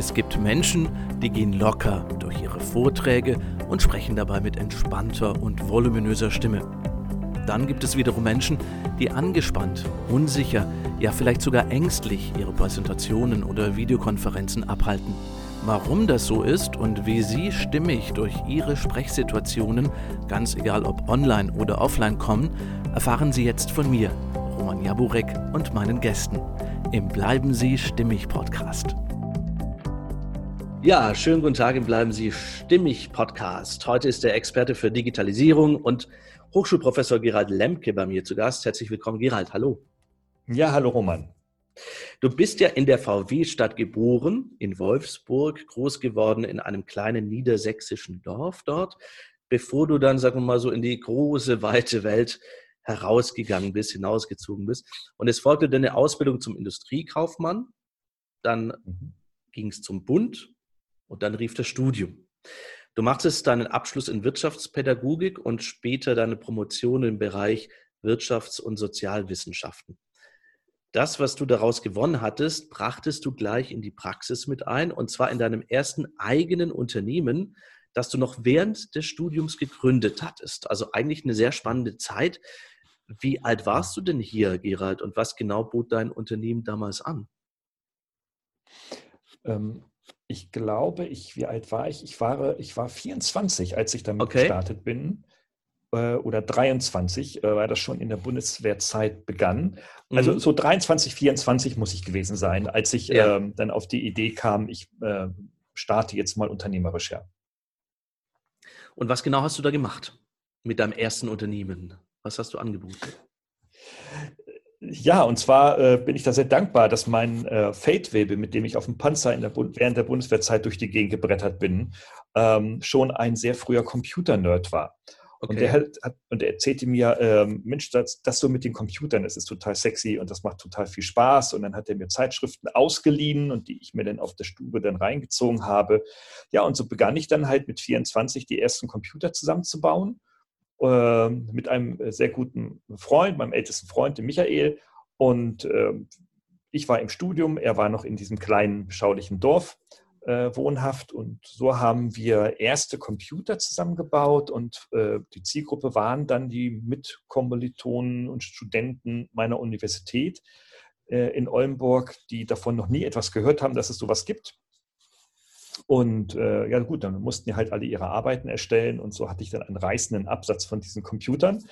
Es gibt Menschen, die gehen locker durch ihre Vorträge und sprechen dabei mit entspannter und voluminöser Stimme. Dann gibt es wiederum Menschen, die angespannt, unsicher, ja vielleicht sogar ängstlich ihre Präsentationen oder Videokonferenzen abhalten. Warum das so ist und wie Sie stimmig durch Ihre Sprechsituationen, ganz egal ob online oder offline kommen, erfahren Sie jetzt von mir, Roman Jaburek und meinen Gästen im Bleiben Sie stimmig Podcast. Ja, schönen guten Tag im Bleiben Sie stimmig Podcast. Heute ist der Experte für Digitalisierung und Hochschulprofessor Gerald Lemke bei mir zu Gast. Herzlich willkommen, Gerald. Hallo. Ja, hallo Roman. Du bist ja in der VW-Stadt geboren, in Wolfsburg, groß geworden in einem kleinen niedersächsischen Dorf dort, bevor du dann, sagen wir mal so, in die große, weite Welt herausgegangen bist, hinausgezogen bist. Und es folgte deine Ausbildung zum Industriekaufmann, dann mhm. ging es zum Bund und dann rief das Studium. Du machtest deinen Abschluss in Wirtschaftspädagogik und später deine Promotion im Bereich Wirtschafts- und Sozialwissenschaften. Das, was du daraus gewonnen hattest, brachtest du gleich in die Praxis mit ein und zwar in deinem ersten eigenen Unternehmen, das du noch während des Studiums gegründet hattest. Also eigentlich eine sehr spannende Zeit. Wie alt warst du denn hier, Gerald, und was genau bot dein Unternehmen damals an? Ähm, ich glaube, ich, wie alt war ich? Ich war, ich war 24, als ich damit okay. gestartet bin. Äh, oder 23, äh, weil das schon in der Bundeswehrzeit begann. Also mhm. so 23, 24 muss ich gewesen sein, als ich ja. ähm, dann auf die Idee kam, ich äh, starte jetzt mal unternehmerisch her. Und was genau hast du da gemacht mit deinem ersten Unternehmen? Was hast du angeboten? Ja, und zwar äh, bin ich da sehr dankbar, dass mein äh, Feldwebel, mit dem ich auf dem Panzer der während der Bundeswehrzeit durch die Gegend gebrettert bin, ähm, schon ein sehr früher Computer-Nerd war. Okay. Und, der hat, und er erzählte mir, ähm, Mensch, das, das so mit den Computern, das ist total sexy und das macht total viel Spaß. Und dann hat er mir Zeitschriften ausgeliehen und die ich mir dann auf der Stube dann reingezogen habe. Ja, und so begann ich dann halt mit 24 die ersten Computer zusammenzubauen ähm, mit einem äh, sehr guten Freund, meinem ältesten Freund, dem Michael. Und äh, ich war im Studium, er war noch in diesem kleinen, beschaulichen Dorf äh, wohnhaft. Und so haben wir erste Computer zusammengebaut und äh, die Zielgruppe waren dann die Mitkommilitonen und Studenten meiner Universität äh, in Oldenburg, die davon noch nie etwas gehört haben, dass es sowas gibt. Und äh, ja gut, dann mussten die halt alle ihre Arbeiten erstellen und so hatte ich dann einen reißenden Absatz von diesen Computern.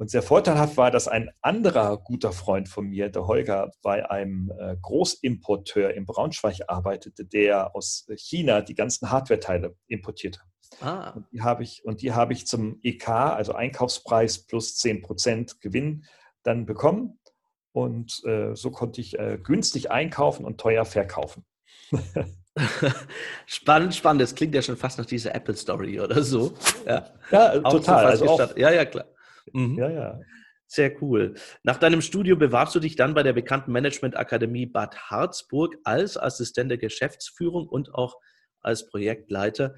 Und sehr vorteilhaft war, dass ein anderer guter Freund von mir, der Holger, bei einem äh, Großimporteur in Braunschweig arbeitete, der aus China die ganzen Hardware-Teile importierte. Ah. Und die habe ich, und die habe ich zum EK, also Einkaufspreis plus 10% Gewinn, dann bekommen. Und äh, so konnte ich äh, günstig einkaufen und teuer verkaufen. spannend, spannend. Das klingt ja schon fast nach dieser Apple-Story oder so. Ja, ja total. Also auch, ja, ja, klar. Mhm. Ja, ja. Sehr cool. Nach deinem Studio bewarbst du dich dann bei der bekannten Management-Akademie Bad Harzburg als Assistent der Geschäftsführung und auch als Projektleiter.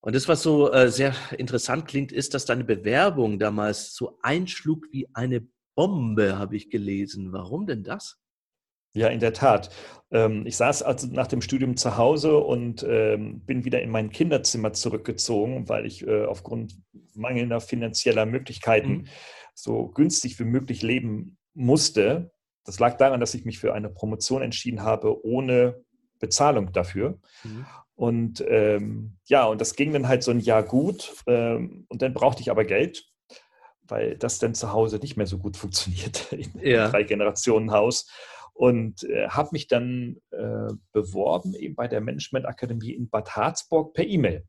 Und das, was so äh, sehr interessant klingt, ist, dass deine Bewerbung damals so einschlug wie eine Bombe, habe ich gelesen. Warum denn das? Ja, in der Tat. Ähm, ich saß also nach dem Studium zu Hause und ähm, bin wieder in mein Kinderzimmer zurückgezogen, weil ich äh, aufgrund mangelnder finanzieller Möglichkeiten mhm. so günstig wie möglich leben musste. Das lag daran, dass ich mich für eine Promotion entschieden habe, ohne Bezahlung dafür. Mhm. Und ähm, ja, und das ging dann halt so ein Jahr gut. Ähm, und dann brauchte ich aber Geld, weil das dann zu Hause nicht mehr so gut funktioniert in ja. drei Generationen Haus und äh, habe mich dann äh, beworben eben bei der Management Akademie in Bad Harzburg per E-Mail.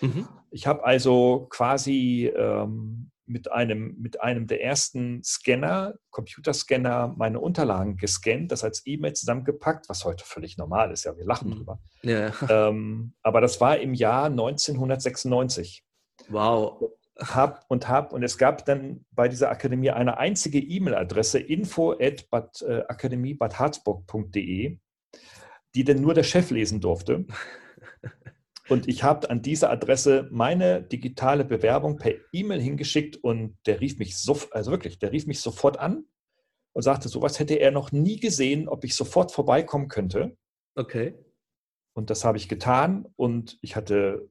Mhm. Ich habe also quasi ähm, mit, einem, mit einem der ersten Scanner, Computerscanner, meine Unterlagen gescannt, das als E-Mail zusammengepackt, was heute völlig normal ist, ja, wir lachen mhm. drüber. Ja. Ähm, aber das war im Jahr 1996. Wow hab und hab und es gab dann bei dieser Akademie eine einzige E-Mail-Adresse info at bad, äh, die denn nur der Chef lesen durfte. Und ich habe an diese Adresse meine digitale Bewerbung per E-Mail hingeschickt und der rief mich so, also wirklich, der rief mich sofort an und sagte, sowas hätte er noch nie gesehen, ob ich sofort vorbeikommen könnte. Okay. Und das habe ich getan und ich hatte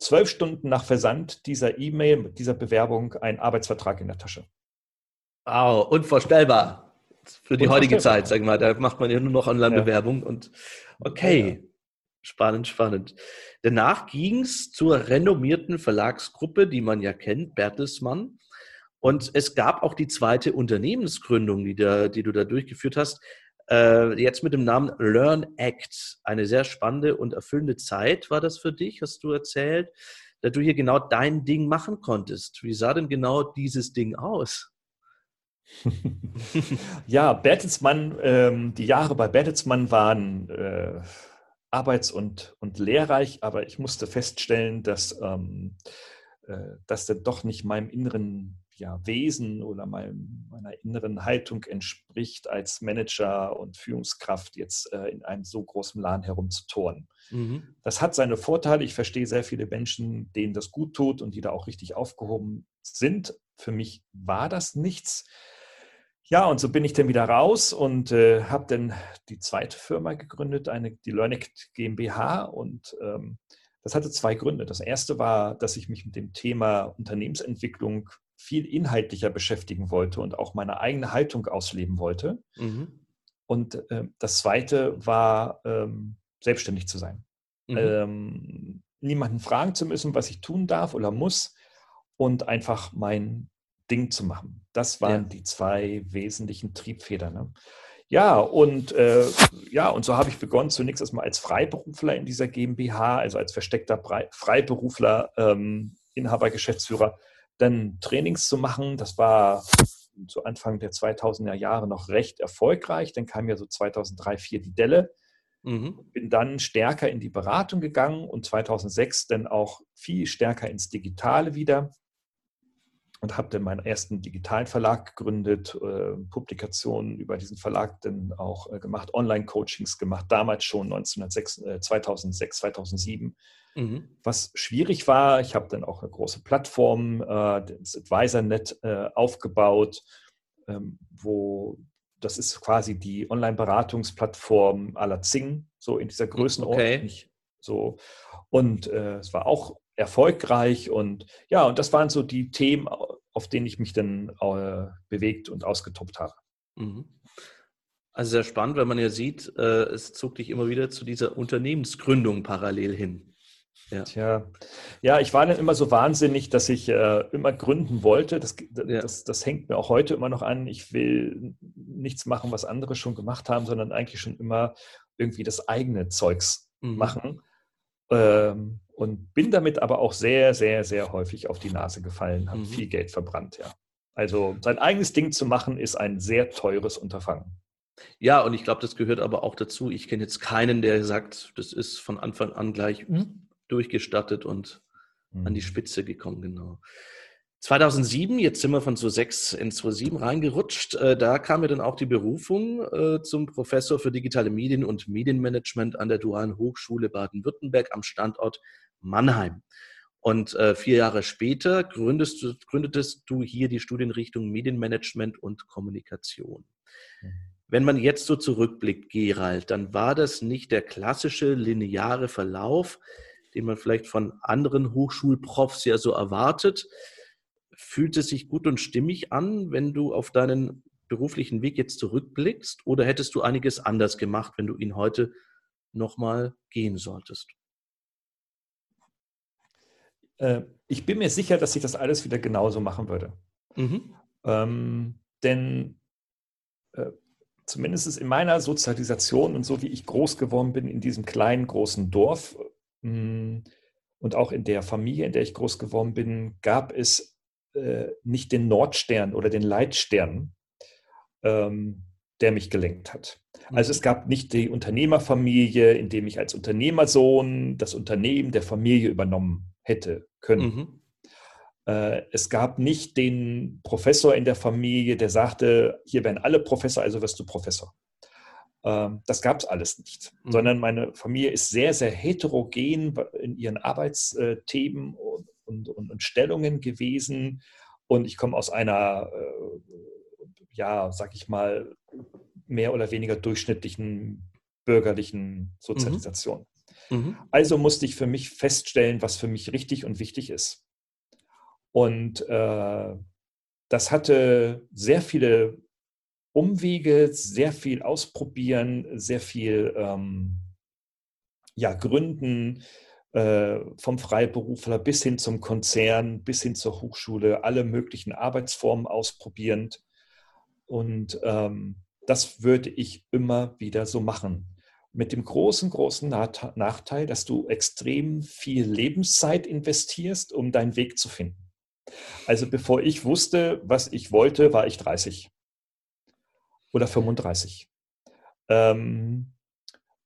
zwölf Stunden nach Versand dieser E-Mail, dieser Bewerbung, einen Arbeitsvertrag in der Tasche. Wow, unvorstellbar. Für die heutige Zeit, sag mal, da macht man ja nur noch Online-Bewerbung ja. und okay. Ja. Spannend, spannend. Danach ging es zur renommierten Verlagsgruppe, die man ja kennt, Bertelsmann. Und es gab auch die zweite Unternehmensgründung, die, da, die du da durchgeführt hast, jetzt mit dem Namen Learn Act. Eine sehr spannende und erfüllende Zeit war das für dich, hast du erzählt, da du hier genau dein Ding machen konntest. Wie sah denn genau dieses Ding aus? ja, Bertelsmann, ähm, die Jahre bei Bertelsmann waren äh, arbeits- und, und lehrreich, aber ich musste feststellen, dass ähm, äh, das dann doch nicht meinem inneren ja, Wesen oder meinem, meiner inneren Haltung entspricht, als Manager und Führungskraft jetzt äh, in einem so großen Laden herumzuturnen. Mhm. Das hat seine Vorteile. Ich verstehe sehr viele Menschen, denen das gut tut und die da auch richtig aufgehoben sind. Für mich war das nichts. Ja, und so bin ich dann wieder raus und äh, habe dann die zweite Firma gegründet, eine, die Learnect GmbH. Und ähm, das hatte zwei Gründe. Das erste war, dass ich mich mit dem Thema Unternehmensentwicklung viel inhaltlicher beschäftigen wollte und auch meine eigene Haltung ausleben wollte. Mhm. Und äh, das zweite war, ähm, selbstständig zu sein. Mhm. Ähm, niemanden fragen zu müssen, was ich tun darf oder muss und einfach mein Ding zu machen. Das waren ja. die zwei wesentlichen Triebfedern. Ne? Ja, und äh, ja, und so habe ich begonnen, zunächst erstmal als Freiberufler in dieser GmbH, also als versteckter Freiberufler, ähm, Inhaber, Geschäftsführer, dann Trainings zu machen. Das war zu Anfang der 2000er Jahre noch recht erfolgreich. Dann kam ja so 2003, 2004 die Delle. Mhm. Bin dann stärker in die Beratung gegangen und 2006 dann auch viel stärker ins Digitale wieder und habe dann meinen ersten digitalen Verlag gegründet, äh, Publikationen über diesen Verlag dann auch äh, gemacht, Online-Coachings gemacht, damals schon 1906, äh, 2006, 2007. Mhm. Was schwierig war, ich habe dann auch eine große Plattform, äh, das AdvisorNet, äh, aufgebaut, ähm, wo das ist quasi die Online-Beratungsplattform à la Zing, so in dieser Größenordnung. Okay. So. Und äh, es war auch erfolgreich und ja, und das waren so die Themen, auf denen ich mich dann äh, bewegt und ausgetobt habe. Mhm. Also sehr spannend, weil man ja sieht, äh, es zog dich immer wieder zu dieser Unternehmensgründung parallel hin. Ja. Tja, ja, ich war dann immer so wahnsinnig, dass ich äh, immer gründen wollte. Das, das, ja. das, das, hängt mir auch heute immer noch an. Ich will nichts machen, was andere schon gemacht haben, sondern eigentlich schon immer irgendwie das eigene Zeugs mhm. machen. Ähm, und bin damit aber auch sehr, sehr, sehr häufig auf die Nase gefallen, habe mhm. viel Geld verbrannt, ja. Also sein eigenes Ding zu machen, ist ein sehr teures Unterfangen. Ja, und ich glaube, das gehört aber auch dazu. Ich kenne jetzt keinen, der sagt, das ist von Anfang an gleich mhm. durchgestattet und mhm. an die mhm. Spitze gekommen, genau. 2007, jetzt sind wir von 2006 in 2007 reingerutscht, äh, da kam mir dann auch die Berufung äh, zum Professor für digitale Medien und Medienmanagement an der Dualen Hochschule Baden-Württemberg am Standort Mannheim. Und äh, vier Jahre später gründest du, gründetest du hier die Studienrichtung Medienmanagement und Kommunikation. Mhm. Wenn man jetzt so zurückblickt, Gerald, dann war das nicht der klassische lineare Verlauf, den man vielleicht von anderen Hochschulprofs ja so erwartet, Fühlt es sich gut und stimmig an, wenn du auf deinen beruflichen Weg jetzt zurückblickst? Oder hättest du einiges anders gemacht, wenn du ihn heute nochmal gehen solltest? Äh, ich bin mir sicher, dass ich das alles wieder genauso machen würde. Mhm. Ähm, denn äh, zumindest in meiner Sozialisation und so wie ich groß geworden bin in diesem kleinen, großen Dorf mh, mm, und auch in der Familie, in der ich groß geworden bin, gab es äh, nicht den Nordstern oder den Leitstern, ähm, der mich gelenkt hat. Also es mhm. gab nicht die Unternehmerfamilie, in dem ich als Unternehmersohn das Unternehmen der Familie übernommen hätte können. Mhm. Äh, es gab nicht den Professor in der Familie, der sagte, hier werden alle Professor, also wirst du Professor. Ähm, das gab es alles nicht, mhm. sondern meine Familie ist sehr, sehr heterogen in ihren Arbeitsthemen und, und, und, Stellungen gewesen. Und ich komme aus einer, äh, ja, sag ich mal, mehr oder weniger durchschnittlichen bürgerlichen Sozialisation. Mhm. Also musste ich für mich feststellen, was für mich richtig und wichtig ist. Und äh, das hatte sehr viele Umwege, sehr viel Ausprobieren, sehr viel ähm, ja, Gründen, vom Freiberufler bis hin zum Konzern, bis hin zur Hochschule, alle möglichen Arbeitsformen ausprobierend. Und ähm, das würde ich immer wieder so machen. Mit dem großen, großen Nachteil, dass du extrem viel Lebenszeit investierst, um deinen Weg zu finden. Also bevor ich wusste, was ich wollte, war ich 30 oder 35. Ähm,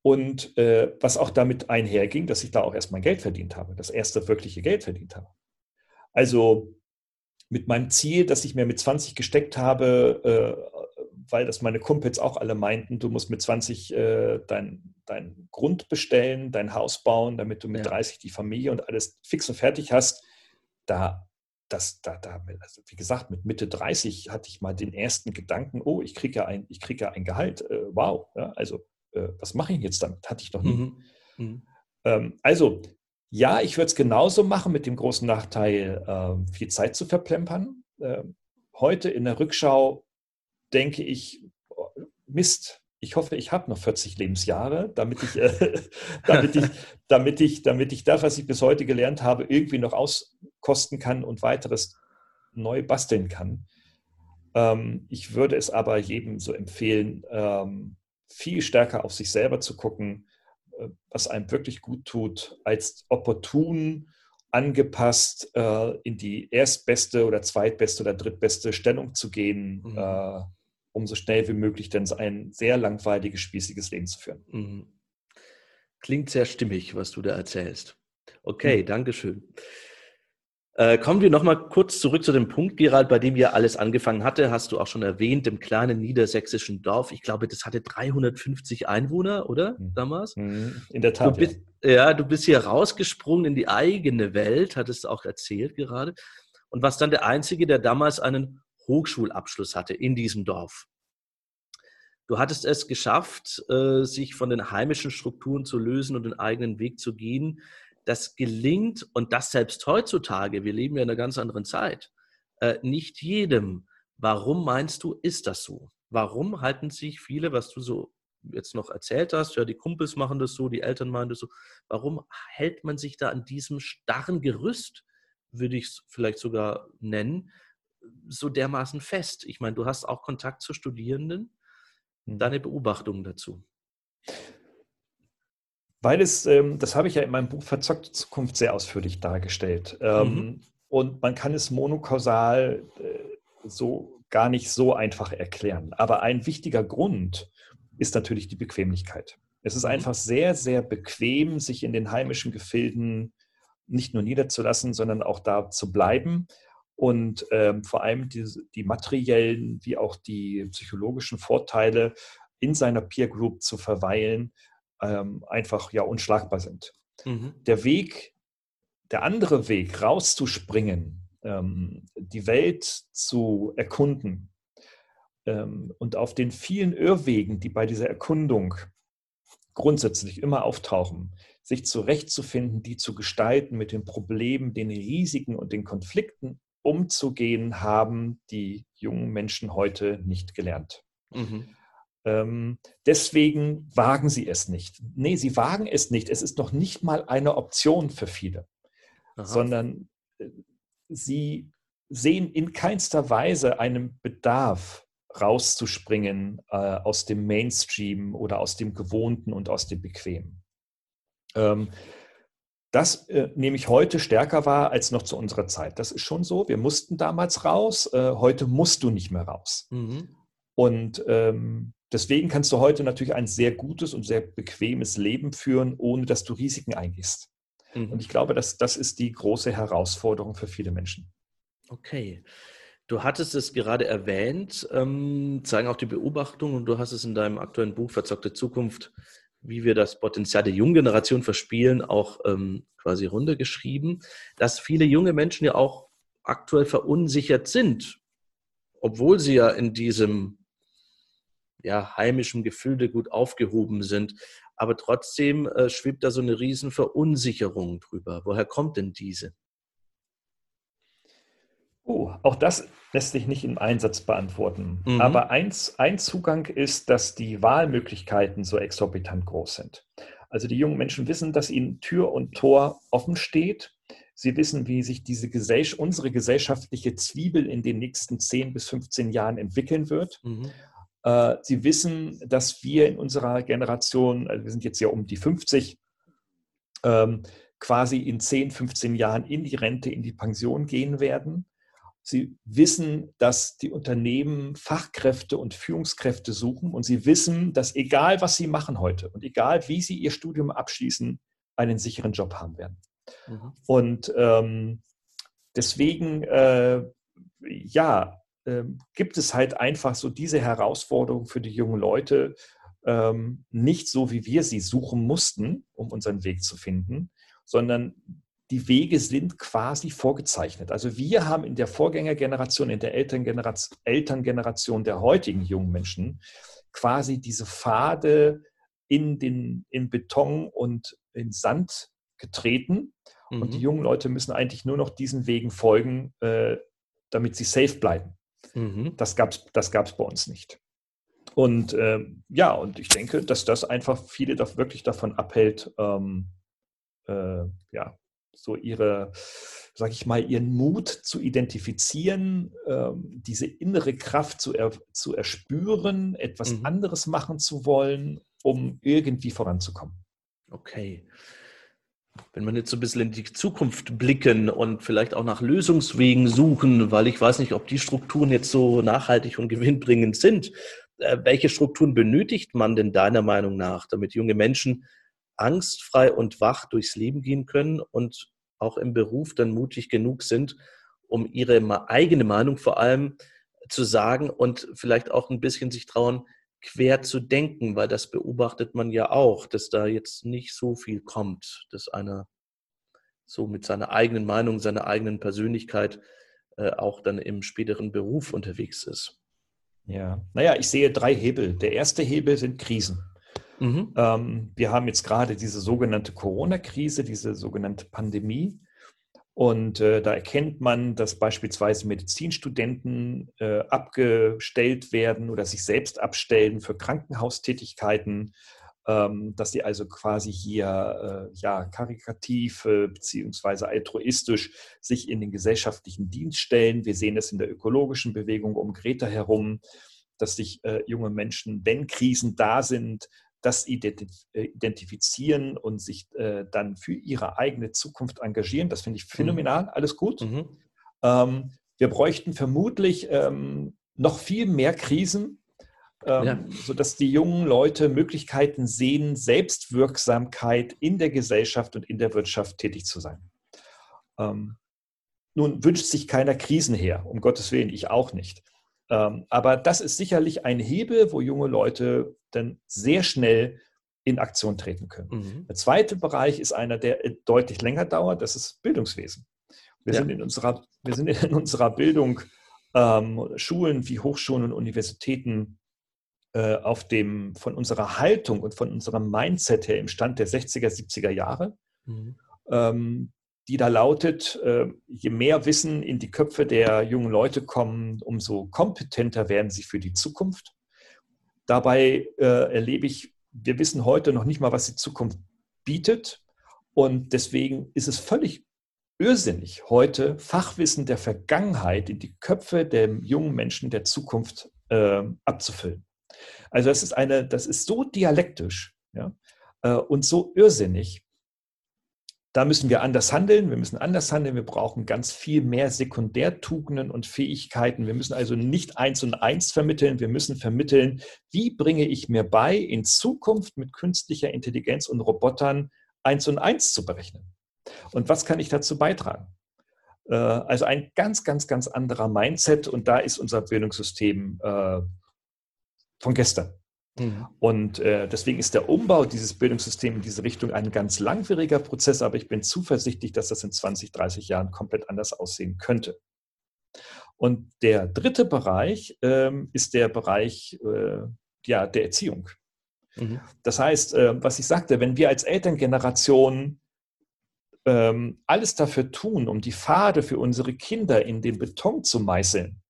und äh, was auch damit einherging, dass ich da auch erst mein Geld verdient habe, das erste wirkliche Geld verdient habe. Also mit meinem Ziel, das ich mir mit 20 gesteckt habe, äh, weil das meine Kumpels auch alle meinten, du musst mit 20 äh, dein, dein Grund bestellen, dein Haus bauen, damit du mit ja. 30 die Familie und alles fix und fertig hast. Da, das, da, da, also wie gesagt, mit Mitte 30 hatte ich mal den ersten Gedanken, oh, ich kriege ja ein, ich kriege ja ein Gehalt. Äh, wow. Ja, also äh, was mache ich jetzt damit? Hatte ich noch nie. Mhm. Mhm. Ähm, also, ja, ich würde es genauso machen mit dem großen Nachteil, äh, viel Zeit zu verplempern. Äh, heute in der Rückschau denke ich, oh, Mist, ich hoffe, ich habe noch 40 Lebensjahre, damit ich, äh, damit, ich, damit, ich, damit ich das, was ich bis heute gelernt habe, irgendwie noch auskosten kann und weiteres neu basteln kann. Ähm, ich würde es aber jedem so empfehlen, ähm, viel stärker auf sich selber zu gucken, äh, was einem wirklich gut tut, als opportun angepasst äh, in die erstbeste oder zweitbeste oder drittbeste Stellung zu gehen, mhm. äh, um so schnell wie möglich dann ein sehr langweiliges, spießiges Leben zu führen. Mhm. Klingt sehr stimmig, was du da erzählst. Okay, mhm. Dankeschön. Äh, kommen wir nochmal kurz zurück zu dem Punkt, Gerald, bei dem ja alles angefangen hatte. Hast du auch schon erwähnt, im kleinen niedersächsischen Dorf. Ich glaube, das hatte 350 Einwohner, oder? Mhm. Damals? Mhm. In der Tat. Du bist, ja. ja, du bist hier rausgesprungen in die eigene Welt, hattest du auch erzählt gerade. Und warst dann der Einzige, der damals einen Hochschulabschluss hatte in diesem Dorf. Du hattest es geschafft, äh, sich von den heimischen Strukturen zu lösen und den eigenen Weg zu gehen das gelingt und das selbst heutzutage, wir leben ja in einer ganz anderen Zeit, äh, nicht jedem. Warum meinst du, ist das so? Warum halten sich viele, was du so jetzt noch erzählt hast, ja, die Kumpels machen das so, die Eltern meinen das so, warum hält man sich da an diesem starren Gerüst, würde ich es vielleicht sogar nennen, so dermaßen fest? Ich meine, du hast auch Kontakt zu Studierenden. Mhm. Deine Beobachtungen dazu? Weil es, ähm, das habe ich ja in meinem Buch Verzockte Zukunft sehr ausführlich dargestellt. Ähm, mhm. Und man kann es monokausal äh, so gar nicht so einfach erklären. Aber ein wichtiger Grund ist natürlich die Bequemlichkeit. Es ist mhm. einfach sehr, sehr bequem, sich in den heimischen Gefilden nicht nur niederzulassen, sondern auch da zu bleiben und ähm, vor allem die, die, materiellen wie auch die psychologischen Vorteile in seiner Peer Group zu verweilen ähm, einfach ja unschlagbar sind. Mhm. Der Weg, der andere Weg, rauszuspringen, ähm, die Welt zu erkunden ähm, und auf den vielen Irrwegen, die bei dieser Erkundung grundsätzlich immer auftauchen, sich zurechtzufinden, die zu gestalten, mit den Problemen, den Risiken und den Konflikten umzugehen, haben die jungen Menschen heute nicht gelernt. Mhm. Ähm, deswegen wagen sie es nicht. Nee, sie wagen es nicht. Es ist noch nicht mal eine Option für viele, Aha. sondern äh, sie sehen in keinster Weise einen Bedarf, rauszuspringen äh, aus dem Mainstream oder aus dem Gewohnten und aus dem Bequemen. Ähm, das äh, nehme ich heute stärker wahr als noch zu unserer Zeit. Das ist schon so. Wir mussten damals raus. Äh, heute musst du nicht mehr raus. Mhm. Und ähm, Deswegen kannst du heute natürlich ein sehr gutes und sehr bequemes Leben führen, ohne dass du Risiken eingehst. Mhm. Und ich glaube, dass das ist die große Herausforderung für viele Menschen. Okay. Du hattest es gerade erwähnt, ähm, zeigen auch die Beobachtungen und du hast es in deinem aktuellen Buch Verzockte Zukunft, wie wir das Potenzial der jungen Generation verspielen, auch ähm, quasi runtergeschrieben, dass viele junge Menschen ja auch aktuell verunsichert sind, obwohl sie ja in diesem ja, heimischem Gefilde gut aufgehoben sind. Aber trotzdem äh, schwebt da so eine riesen Verunsicherung drüber. Woher kommt denn diese? Oh, auch das lässt sich nicht im Einsatz beantworten. Mhm. Aber eins, ein Zugang ist, dass die Wahlmöglichkeiten so exorbitant groß sind. Also die jungen Menschen wissen, dass ihnen Tür und Tor offen steht. Sie wissen, wie sich diese Gesell unsere gesellschaftliche Zwiebel in den nächsten 10 bis 15 Jahren entwickeln wird. Mhm. Äh, sie wissen, dass wir in unserer Generation, also wir sind jetzt ja um die 50, ähm, quasi in 10, 15 Jahren in die Rente, in die Pension gehen werden. Sie wissen, dass die Unternehmen Fachkräfte und Führungskräfte suchen und sie wissen, dass egal was sie machen heute und egal wie sie ihr Studium abschließen, einen sicheren Job haben werden. Mhm. Und ähm, deswegen, äh, ja, äh, gibt es halt einfach so diese Herausforderung für die jungen Leute, ähm, nicht so, wie wir sie suchen mussten, um unseren Weg zu finden, sondern die Wege sind quasi vorgezeichnet. Also wir haben in der Vorgängergeneration, in der Elterngeneration, Elterngeneration der heutigen jungen Menschen quasi diese Pfade in, den, in Beton und in Sand getreten. Mhm. Und die mhm. jungen Leute müssen eigentlich nur noch diesen Wegen folgen, äh, damit sie safe bleiben. Mhm. Das gab es das gab's bei uns nicht. Und äh, ja, und ich denke, dass das einfach viele da wirklich davon abhält, ähm, äh, ja, so ihre, sag ich mal, ihren Mut zu identifizieren, ähm, diese innere Kraft zu, er, zu erspüren, etwas mhm. anderes machen zu wollen, um irgendwie voranzukommen. Okay. Wenn man jetzt so ein bisschen in die Zukunft blicken und vielleicht auch nach Lösungswegen suchen, weil ich weiß nicht, ob die Strukturen jetzt so nachhaltig und gewinnbringend sind. Äh, welche Strukturen benötigt man denn deiner Meinung nach, damit junge Menschen angstfrei und wach durchs Leben gehen können und auch im Beruf dann mutig genug sind, um ihre eigene Meinung vor allem zu sagen und vielleicht auch ein bisschen sich trauen, quer zu denken, weil das beobachtet man ja auch, dass da jetzt nicht so viel kommt, dass einer so mit seiner eigenen Meinung, seiner eigenen Persönlichkeit äh, auch dann im späteren Beruf unterwegs ist. Ja, naja, ich sehe drei Hebel. Der erste Hebel sind Krisen. Mhm. Ähm, wir haben jetzt gerade diese sogenannte Corona-Krise, diese sogenannte Pandemie. Und äh, da erkennt man, dass beispielsweise Medizinstudenten äh, abgestellt werden oder sich selbst abstellen für Krankenhaustätigkeiten, ähm, dass sie also quasi hier äh, ja, karikativ äh, beziehungsweise altruistisch sich in den gesellschaftlichen Dienst stellen. Wir sehen das in der ökologischen Bewegung um Greta herum, dass sich äh, junge Menschen, wenn Krisen da sind, das äh, identifizieren und sich äh, dann für ihre eigene Zukunft engagieren. Das finde ich mhm. phänomenal, alles gut. Mhm. Ähm, wir bräuchten vermutlich ähm, noch viel mehr Krisen, ähm, ja. sodass die jungen Leute Möglichkeiten sehen, Selbstwirksamkeit in der Gesellschaft und in der Wirtschaft tätig zu sein. Ähm, nun wünscht sich keiner Krisen her, um Gottes Willen, ich auch nicht. Ähm, aber das ist sicherlich ein Hebel, wo junge Leute dann sehr schnell in Aktion treten können. Mhm. Der zweite Bereich ist einer, der deutlich länger dauert, das ist Bildungswesen. Wir, ja. sind, in unserer, wir sind in unserer Bildung, ähm, Schulen wie Hochschulen und Universitäten äh, auf dem, von unserer Haltung und von unserem Mindset her im Stand der 60er, 70er Jahre. Mhm. Ähm, die da lautet, äh, je mehr Wissen in die Köpfe der jungen Leute kommen, umso kompetenter werden sie für die Zukunft. Dabei äh, erlebe ich, wir wissen heute noch nicht mal, was die Zukunft bietet. Und deswegen ist es völlig irrsinnig, heute Fachwissen der Vergangenheit in die Köpfe der jungen Menschen der Zukunft äh, abzufüllen. Also das ist eine, das ist so dialektisch ja, und so irrsinnig, da müssen wir anders handeln. Wir müssen anders handeln. Wir brauchen ganz viel mehr Sekundärtugenden und Fähigkeiten. Wir müssen also nicht eins und eins vermitteln. Wir müssen vermitteln, wie bringe ich mir bei, in Zukunft mit künstlicher Intelligenz und Robotern eins und eins zu berechnen. Und was kann ich dazu beitragen? Äh, also ein ganz, ganz, ganz anderer Mindset. Und da ist unser Bildungssystem äh, von gestern. Mhm. Und äh, deswegen ist der Umbau dieses Bildungssystems in diese Richtung ein ganz langwieriger Prozess, aber ich bin zuversichtlich, dass das in 20, 30 Jahren komplett anders aussehen könnte. Und der dritte Bereich ähm, ist der Bereich, äh, ja, der Erziehung. Mhm. Das heißt, äh, was ich sagte, wenn wir als Elterngeneration ähm, alles dafür tun, um die Pfade für unsere Kinder in den Beton zu meißeln,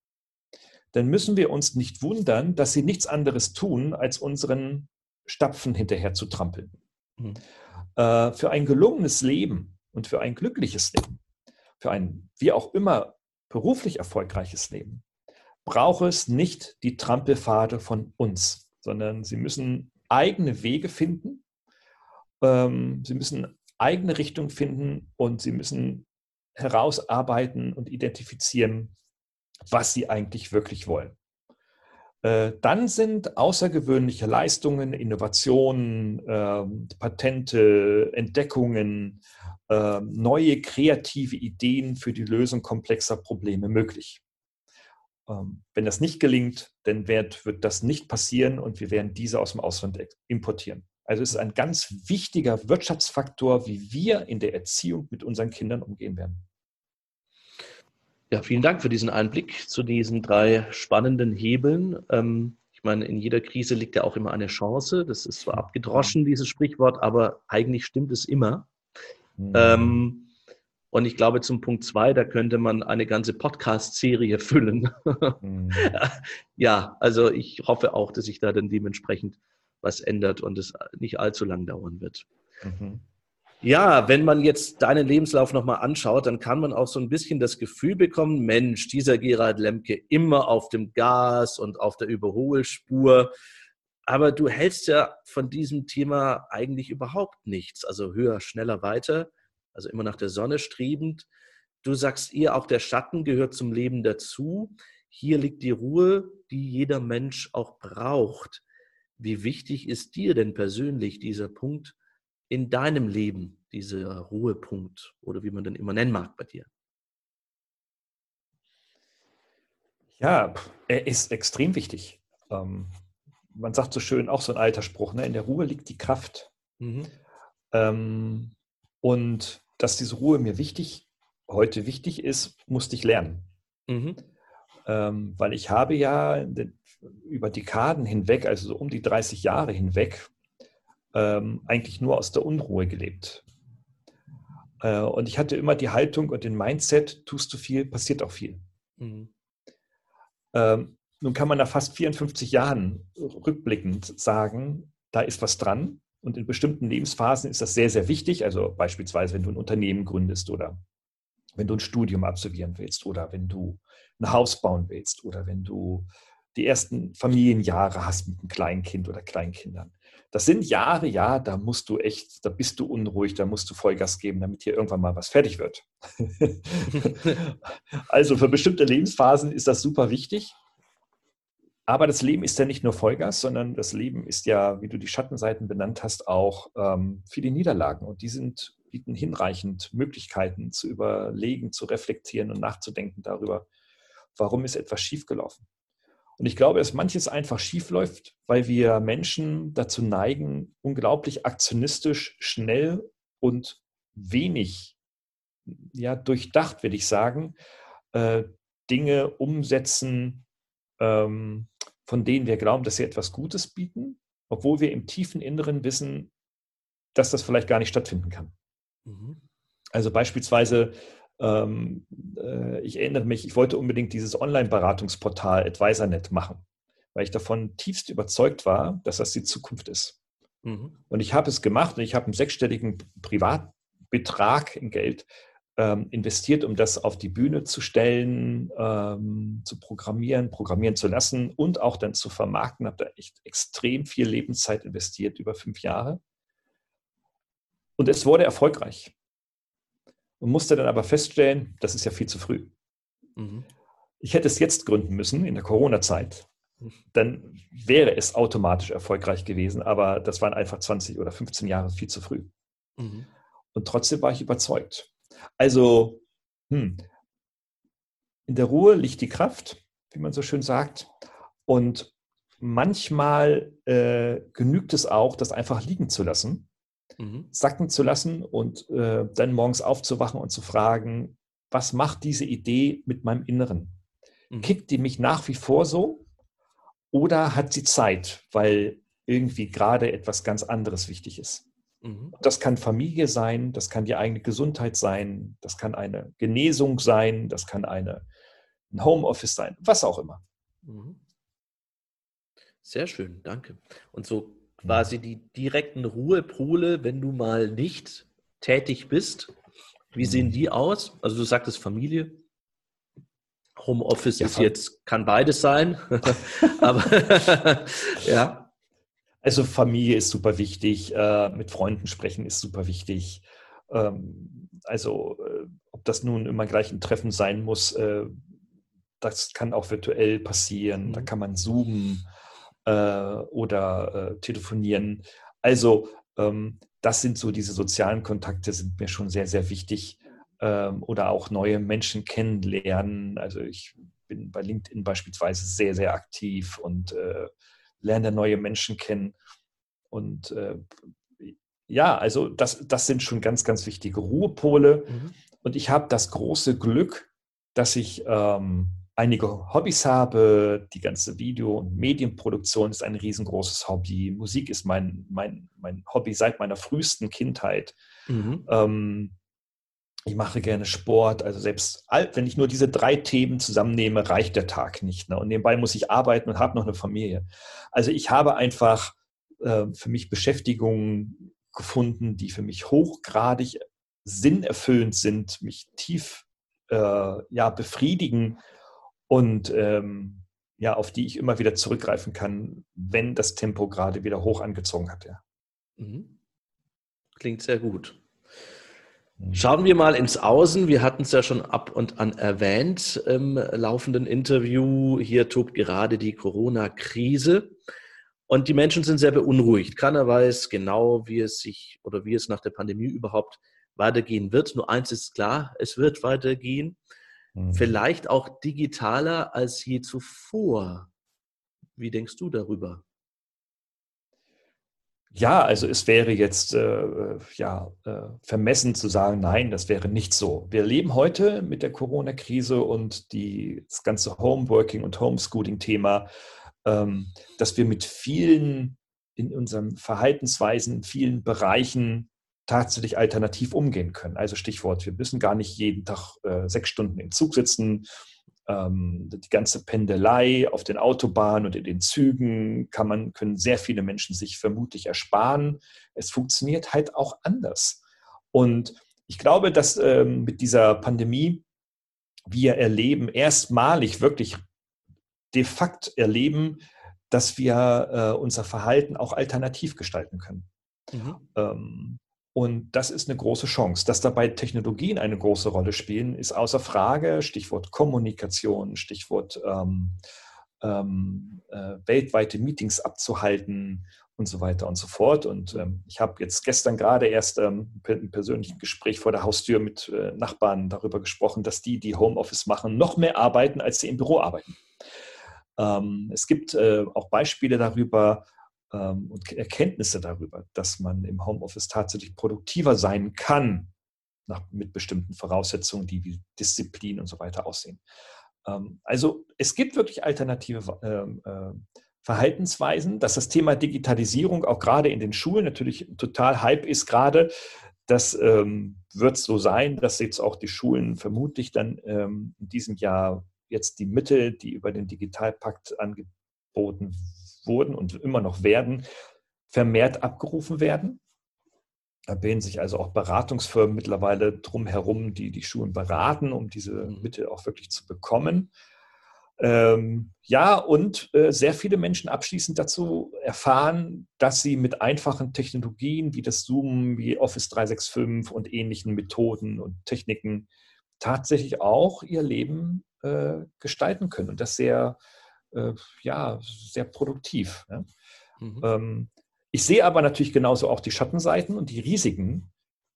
dann müssen wir uns nicht wundern, dass sie nichts anderes tun, als unseren Stapfen hinterher zu trampeln. Mhm. Äh, für ein gelungenes Leben und für ein glückliches Leben, für ein wie auch immer beruflich erfolgreiches Leben, braucht es nicht die Trampelpfade von uns, sondern sie müssen eigene Wege finden. Ähm, sie müssen eigene Richtung finden und sie müssen herausarbeiten und identifizieren, was sie eigentlich wirklich wollen. Äh, dann sind außergewöhnliche Leistungen, Innovationen, ähm, Patente, Entdeckungen, ähm, neue kreative Ideen für die Lösung komplexer Probleme möglich. Ähm, wenn das nicht gelingt, dann wird, wird das nicht passieren und wir werden diese aus dem Ausland importieren. Also es ist ein ganz wichtiger Wirtschaftsfaktor, wie wir in der Erziehung mit unseren Kindern umgehen werden. Ja, vielen Dank für diesen Einblick zu diesen drei spannenden Hebeln. Ähm, ich meine, in jeder Krise liegt ja auch immer eine Chance. Das ist zwar abgedroschen, dieses Sprichwort, aber eigentlich stimmt es immer. Mhm. Ähm, und ich glaube, zum Punkt zwei, da könnte man eine ganze Podcast-Serie füllen. Mhm. ja, also ich hoffe auch, dass sich da dann dementsprechend was ändert und es nicht allzu lang dauern wird. Mhm. Ja, wenn man jetzt deinen Lebenslauf nochmal anschaut, dann kann man auch so ein bisschen das Gefühl bekommen, Mensch, dieser Gerhard Lemke immer auf dem Gas und auf der Überholspur. Aber du hältst ja von diesem Thema eigentlich überhaupt nichts. Also höher, schneller, weiter also immer nach der Sonne strebend. Du sagst ihr, auch der Schatten gehört zum Leben dazu. Hier liegt die Ruhe, die jeder Mensch auch braucht. Wie wichtig ist dir denn persönlich dieser Punkt in deinem Leben, dieser Ruhepunkt oder wie man den immer nennen mag bei dir? Ja, er ist extrem wichtig. Ähm, man sagt so schön, auch so ein alter Spruch, ne? in der Ruhe liegt die Kraft. Mhm. Ähm, und dass diese Ruhe mir wichtig, heute wichtig ist, musste ich lernen. Mhm. Ähm, weil ich habe ja über Dekaden hinweg, also so um die 30 Jahre hinweg, ähm, eigentlich nur aus der Unruhe gelebt. Äh, und ich hatte immer die Haltung und den Mindset, tust du viel, passiert auch viel. Mhm. Ähm, nun kann man nach fast 54 Jahren rückblickend sagen, da ist was dran. Und in bestimmten Lebensphasen ist das sehr, sehr wichtig. Also beispielsweise, wenn du ein Unternehmen gründest oder wenn du ein Studium absolvieren willst oder wenn du ein Haus bauen willst oder wenn du die ersten Familienjahre hast mit einem Kleinkind oder Kleinkindern. Das sind Jahre, ja, da musst du echt, da bist du unruhig, da musst du Vollgas geben, damit hier irgendwann mal was fertig wird. also für bestimmte Lebensphasen ist das super wichtig. Aber das Leben ist ja nicht nur Vollgas, sondern das Leben ist ja, wie du die Schattenseiten benannt hast, auch ähm, viele Niederlagen. Und die sind, bieten hinreichend Möglichkeiten zu überlegen, zu reflektieren und nachzudenken darüber, warum ist etwas schiefgelaufen. Und ich glaube, dass manches einfach schiefläuft, weil wir Menschen dazu neigen, unglaublich aktionistisch, schnell und wenig ja, durchdacht, würde ich sagen, äh, Dinge umsetzen, ähm, von denen wir glauben, dass sie etwas Gutes bieten, obwohl wir im tiefen Inneren wissen, dass das vielleicht gar nicht stattfinden kann. Mhm. Also beispielsweise, ähm, äh, ich erinnere mich, ich wollte unbedingt dieses Online-Beratungsportal AdvisorNet machen, weil ich davon tiefst überzeugt war, dass das die Zukunft ist. Mhm. Und ich habe es gemacht und ich habe einen sechsstelligen Privatbetrag in Geld ähm, investiert, um das auf die Bühne zu stellen, ähm, zu programmieren, programmieren zu lassen und auch dann zu vermarkten. Habe da echt extrem viel Lebenszeit investiert, über fünf Jahre. Und es wurde erfolgreich. Und musste dann aber feststellen, das ist ja viel zu früh. Mhm. Ich hätte es jetzt gründen müssen, in der Corona-Zeit. Dann wäre es automatisch erfolgreich gewesen, aber das waren einfach 20 oder 15 Jahre viel zu früh. Mhm. Und trotzdem war ich überzeugt. Also hm, in der Ruhe liegt die Kraft, wie man so schön sagt. Und manchmal äh, genügt es auch, das einfach liegen zu lassen, mhm. sacken zu lassen und äh, dann morgens aufzuwachen und zu fragen, was macht diese Idee mit meinem Inneren? Mhm. Kickt die mich nach wie vor so? oder hat sie Zeit, weil irgendwie gerade etwas ganz anderes wichtig ist. Mhm. Das kann Familie sein, das kann die eigene Gesundheit sein, das kann eine Genesung sein, das kann eine, ein Homeoffice sein, was auch immer. Mhm. Sehr schön, danke. Und so quasi die direkten Ruhepole, wenn du mal nicht tätig bist, wie sehen mhm. die aus? Also du sagtest Familie. Homeoffice ja, ist jetzt, kann beides sein. Aber ja. Also Familie ist super wichtig, äh, mit Freunden sprechen ist super wichtig. Ähm, also äh, ob das nun immer gleich ein Treffen sein muss, äh, das kann auch virtuell passieren. Mhm. Da kann man zoomen oder äh, telefonieren. Also ähm, das sind so diese sozialen Kontakte, sind mir schon sehr, sehr wichtig. Ähm, oder auch neue Menschen kennenlernen. Also ich bin bei LinkedIn beispielsweise sehr, sehr aktiv und äh, lerne neue Menschen kennen. Und äh, ja, also das, das sind schon ganz, ganz wichtige Ruhepole. Mhm. Und ich habe das große Glück, dass ich ähm, einige Hobbys habe. Die ganze Video- und Medienproduktion ist ein riesengroßes Hobby. Musik ist mein, mein, mein Hobby seit meiner frühesten Kindheit. Mhm. Ähm, ich mache gerne Sport. Also selbst wenn ich nur diese drei Themen zusammennehme, reicht der Tag nicht. Ne? Und nebenbei muss ich arbeiten und habe noch eine Familie. Also ich habe einfach äh, für mich Beschäftigungen gefunden, die für mich hochgradig sinnerfüllend sind, mich tief äh, ja, befriedigen und ähm, ja, auf die ich immer wieder zurückgreifen kann, wenn das Tempo gerade wieder hoch angezogen hat. Ja. Mhm. Klingt sehr gut. Mhm. Schauen wir mal ins Außen. Wir hatten es ja schon ab und an erwähnt im laufenden Interview. Hier tobt gerade die Corona-Krise. Und die Menschen sind sehr beunruhigt. Keiner weiß genau, wie es sich oder wie es nach der Pandemie überhaupt weitergehen wird. Nur eins ist klar, es wird weitergehen. Mhm. Vielleicht auch digitaler als je zuvor. Wie denkst du darüber? Ja, also es wäre jetzt äh, ja, äh, vermessen zu sagen, nein, das wäre nicht so. Wir leben heute mit der Corona-Krise und die, das ganze Homeworking und Homeschooling-Thema, ähm, dass wir mit vielen in unseren Verhaltensweisen, in vielen Bereichen tatsächlich alternativ umgehen können. Also Stichwort, wir müssen gar nicht jeden Tag äh, sechs Stunden im Zug sitzen. Ähm, die ganze Pendelei auf den Autobahnen und in den Zügen kann man, können sehr viele Menschen sich vermutlich ersparen. Es funktioniert halt auch anders. Und ich glaube, dass ähm, mit dieser Pandemie wir erleben, erstmalig wirklich de facto erleben, dass wir äh, unser Verhalten auch alternativ gestalten können. Mhm. Ähm, und das ist eine große Chance. Dass dabei Technologien eine große Rolle spielen, ist außer Frage. Stichwort Kommunikation, Stichwort ähm, ähm, äh, weltweite Meetings abzuhalten und so weiter und so fort. Und ähm, ich habe jetzt gestern gerade erst ähm, im persönlichen Gespräch vor der Haustür mit äh, Nachbarn darüber gesprochen, dass die, die Homeoffice machen, noch mehr arbeiten, als sie im Büro arbeiten. Ähm, es gibt äh, auch Beispiele darüber, ähm, und Erkenntnisse darüber, dass man im Homeoffice tatsächlich produktiver sein kann, nach, mit bestimmten Voraussetzungen, die wie Disziplin und so weiter aussehen. Ähm, also es gibt wirklich alternative ähm, äh, Verhaltensweisen, dass das Thema Digitalisierung auch gerade in den Schulen natürlich total Hype ist gerade. Das ähm, wird so sein, dass jetzt auch die Schulen vermutlich dann ähm, in diesem Jahr jetzt die Mittel, die über den Digitalpakt angeboten wurden und immer noch werden, vermehrt abgerufen werden. Da bilden sich also auch Beratungsfirmen mittlerweile drumherum, die die Schulen beraten, um diese mhm. Mittel auch wirklich zu bekommen. Ähm, ja, und äh, sehr viele Menschen abschließend dazu erfahren, dass sie mit einfachen Technologien wie das Zoom, wie Office 365 und ähnlichen Methoden und Techniken tatsächlich auch ihr Leben äh, gestalten können und das sehr äh, ja, sehr produktiv. Ja. Mhm. Ähm, ich sehe aber natürlich genauso auch die Schattenseiten und die Risiken.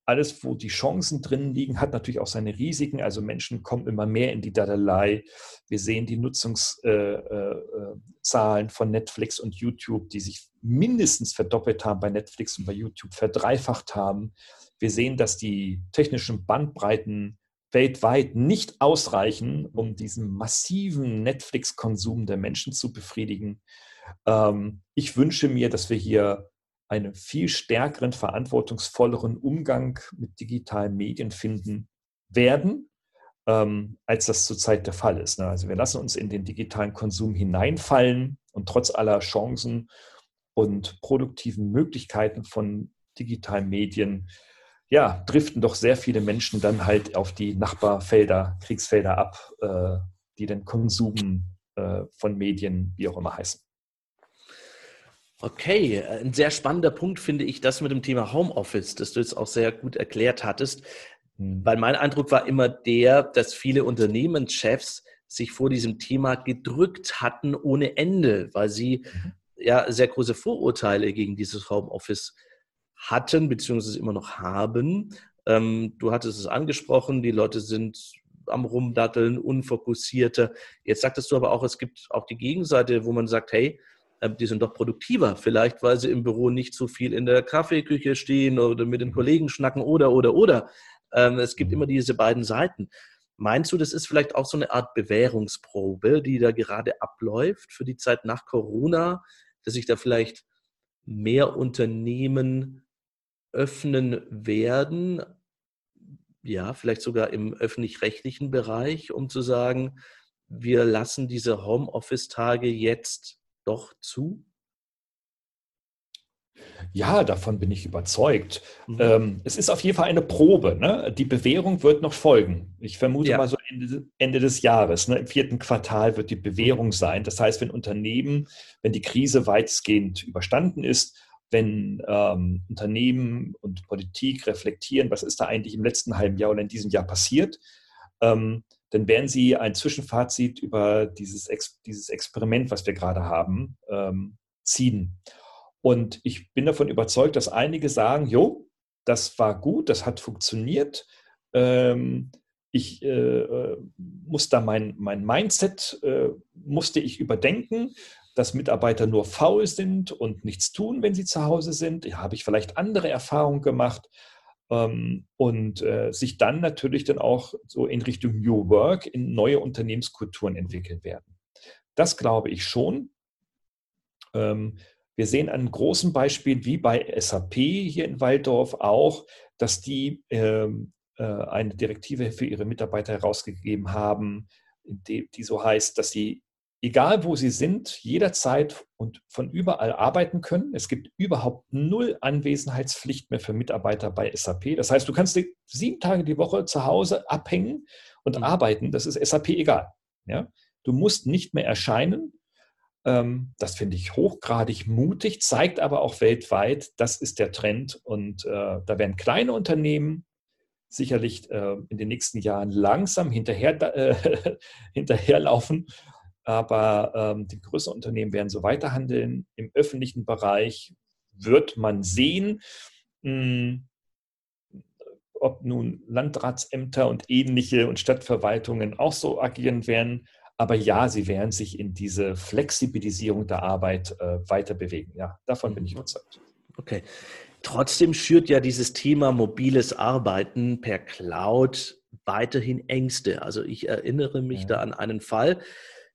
Alles, wo die Chancen drin liegen, hat natürlich auch seine Risiken. Also Menschen kommen immer mehr in die Dadelei. Wir sehen die Nutzungszahlen äh, äh, von Netflix und YouTube, die sich mindestens verdoppelt haben bei Netflix und bei YouTube verdreifacht haben. Wir sehen, dass die technischen Bandbreiten weltweit nicht ausreichen, um diesen massiven Netflix-Konsum der Menschen zu befriedigen. Ähm, ich wünsche mir, dass wir hier einen viel stärkeren, verantwortungsvolleren Umgang mit digitalen Medien finden werden, ähm, als das zurzeit der Fall ist. Ne? Also wir lassen uns in den digitalen Konsum hineinfallen und trotz aller Chancen und produktiven Möglichkeiten von digitalen Medien, ja, driften doch sehr viele Menschen dann halt auf die Nachbarfelder, Kriegsfelder ab, äh, die den Konsum äh, von Medien, wie auch immer heißen. Okay, ein sehr spannender Punkt finde ich das mit dem Thema Homeoffice, das du jetzt auch sehr gut erklärt hattest. Hm. Weil mein Eindruck war immer der, dass viele Unternehmenschefs sich vor diesem Thema gedrückt hatten ohne Ende, weil sie mhm. ja sehr große Vorurteile gegen dieses Homeoffice hatten, beziehungsweise immer noch haben. Ähm, du hattest es angesprochen, die Leute sind am Rumdatteln, unfokussierter. Jetzt sagtest du aber auch, es gibt auch die Gegenseite, wo man sagt, hey, ähm, die sind doch produktiver, vielleicht weil sie im Büro nicht so viel in der Kaffeeküche stehen oder mit den Kollegen schnacken oder, oder, oder. Ähm, es gibt immer diese beiden Seiten. Meinst du, das ist vielleicht auch so eine Art Bewährungsprobe, die da gerade abläuft für die Zeit nach Corona, dass sich da vielleicht mehr Unternehmen öffnen werden, ja, vielleicht sogar im öffentlich-rechtlichen Bereich, um zu sagen, wir lassen diese Homeoffice-Tage jetzt doch zu? Ja, davon bin ich überzeugt. Mhm. Ähm, es ist auf jeden Fall eine Probe. Ne? Die Bewährung wird noch folgen. Ich vermute ja. mal so Ende, Ende des Jahres. Ne? Im vierten Quartal wird die Bewährung sein. Das heißt, wenn Unternehmen, wenn die Krise weitestgehend überstanden ist, wenn ähm, Unternehmen und Politik reflektieren, was ist da eigentlich im letzten halben Jahr oder in diesem Jahr passiert, ähm, dann werden sie ein Zwischenfazit über dieses, Ex dieses Experiment, was wir gerade haben, ähm, ziehen. Und ich bin davon überzeugt, dass einige sagen, jo, das war gut, das hat funktioniert. Ähm, ich äh, äh, muss da mein, mein Mindset, äh, musste ich überdenken, dass Mitarbeiter nur faul sind und nichts tun, wenn sie zu Hause sind. Ja, habe ich vielleicht andere Erfahrungen gemacht ähm, und äh, sich dann natürlich dann auch so in Richtung New Work in neue Unternehmenskulturen entwickeln werden. Das glaube ich schon. Ähm, wir sehen an großen Beispielen wie bei SAP hier in Waldorf auch, dass die ähm, äh, eine Direktive für ihre Mitarbeiter herausgegeben haben, die, die so heißt, dass sie, egal wo sie sind, jederzeit und von überall arbeiten können. Es gibt überhaupt null Anwesenheitspflicht mehr für Mitarbeiter bei SAP. Das heißt, du kannst sieben Tage die Woche zu Hause abhängen und mhm. arbeiten. Das ist SAP egal. Ja? Du musst nicht mehr erscheinen ähm, das finde ich hochgradig mutig, zeigt aber auch weltweit, das ist der Trend. Und äh, da werden kleine Unternehmen sicherlich äh, in den nächsten Jahren langsam hinterher, äh, hinterherlaufen. Aber ähm, die größeren Unternehmen werden so weiterhandeln. Im öffentlichen Bereich wird man sehen, mh, hm, ob nun Landratsämter und ähnliche und Stadtverwaltungen auch so agieren werden. Aber ja, sie werden sich in diese Flexibilisierung der Arbeit äh, weiter bewegen. Ja, davon bin ich überzeugt. Okay. Trotzdem schürt ja dieses Thema mobiles Arbeiten per Cloud weiterhin Ängste. Also ich erinnere mich ja. da an einen Fall,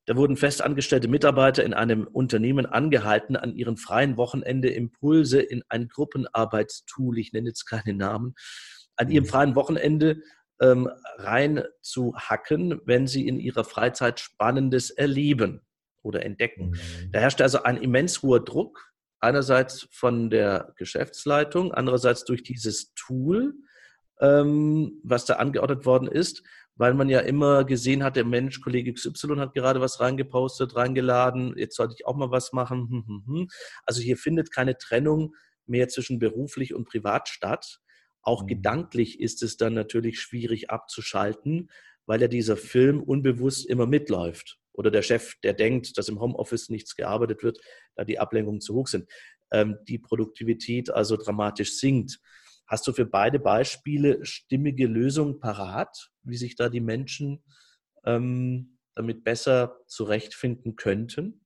da wurden festangestellte Mitarbeiter in einem Unternehmen angehalten, an ihrem freien Wochenende Impulse in ein Gruppenarbeitstool, ich nenne jetzt keine Namen, an ihrem mhm. freien Wochenende ähm, rein zu hacken, wenn sie in ihrer Freizeit Spannendes erleben oder entdecken. Mhm. Da herrscht also ein immens hoher Druck, einerseits von der Geschäftsleitung, andererseits durch dieses Tool, ähm, was da angeordnet worden ist, weil man ja immer gesehen hat, der Mensch, Kollege XY hat gerade was reingepostet, reingeladen, jetzt sollte ich auch mal was machen. Hm, hm, hm. Also hier findet keine Trennung mehr zwischen beruflich und privat statt. Auch mhm. gedanklich ist es dann natürlich schwierig abzuschalten, weil ja dieser Film unbewusst immer mitläuft. Oder der Chef, der denkt, dass im Homeoffice nichts gearbeitet wird, da die Ablenkungen zu hoch sind. Ähm, die Produktivität also dramatisch sinkt. Hast du für beide Beispiele stimmige Lösungen parat, wie sich da die Menschen ähm, damit besser zurechtfinden könnten?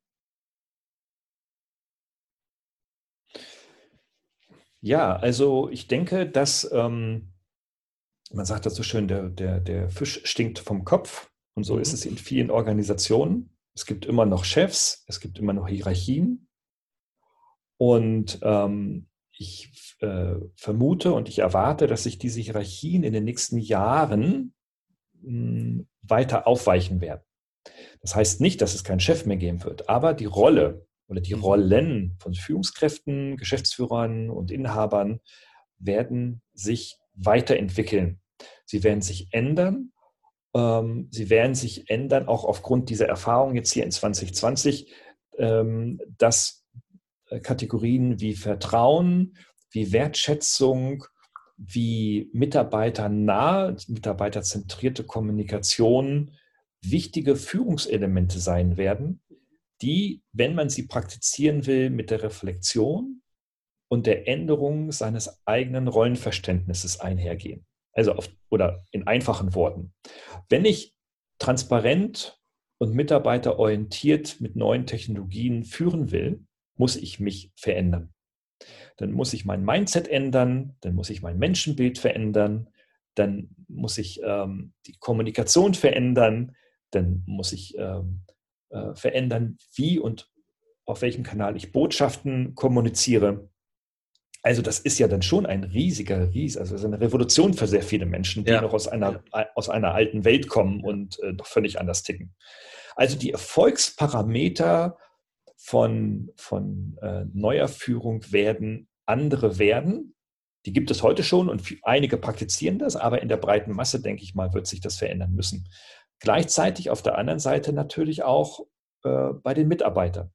Ja, also ich denke, dass ähm, man sagt das so schön, der, der, der Fisch stinkt vom Kopf. Und so mhm. ist es in vielen Organisationen. Es gibt immer noch Chefs, es gibt immer noch Hierarchien. Und ähm, ich äh, vermute und ich erwarte, dass sich diese Hierarchien in den nächsten Jahren mh, hm, weiter aufweichen werden. Das heißt nicht, dass es keinen Chef mehr geben wird, aber die Rolle oder die mhm. Rollen von Führungskräften, Geschäftsführern und Inhabern werden sich weiterentwickeln. Sie werden sich ändern. Ähm, sie werden sich ändern, auch aufgrund dieser Erfahrung jetzt hier in 2020, ähm, dass Kategorien wie Vertrauen, wie Wertschätzung, wie mitarbeiternah, mitarbeiterzentrierte Kommunikation wichtige Führungselemente sein werden, die, wenn man sie praktizieren will, mit der Reflexion und der Änderung seines eigenen Rollenverständnisses einhergehen. Also auf, oder in einfachen Worten. Wenn ich transparent und mitarbeiterorientiert mit neuen Technologien führen will, muss ich mich verändern. Dann muss ich mein Mindset ändern, dann muss ich mein Menschenbild verändern, dann muss ich ähm, die Kommunikation verändern, dann muss ich ähm, äh, verändern, wie und auf welchem Kanal ich Botschaften kommuniziere. Also das ist ja dann schon ein riesiger Ries, also das ist eine Revolution für sehr viele Menschen, die ja. noch aus einer, aus einer alten Welt kommen und äh, noch völlig anders ticken. Also die Erfolgsparameter von, von äh, neuer Führung werden andere werden. Die gibt es heute schon und einige praktizieren das, aber in der breiten Masse, denke ich mal, wird sich das verändern müssen. Gleichzeitig auf der anderen Seite natürlich auch äh, bei den Mitarbeitern.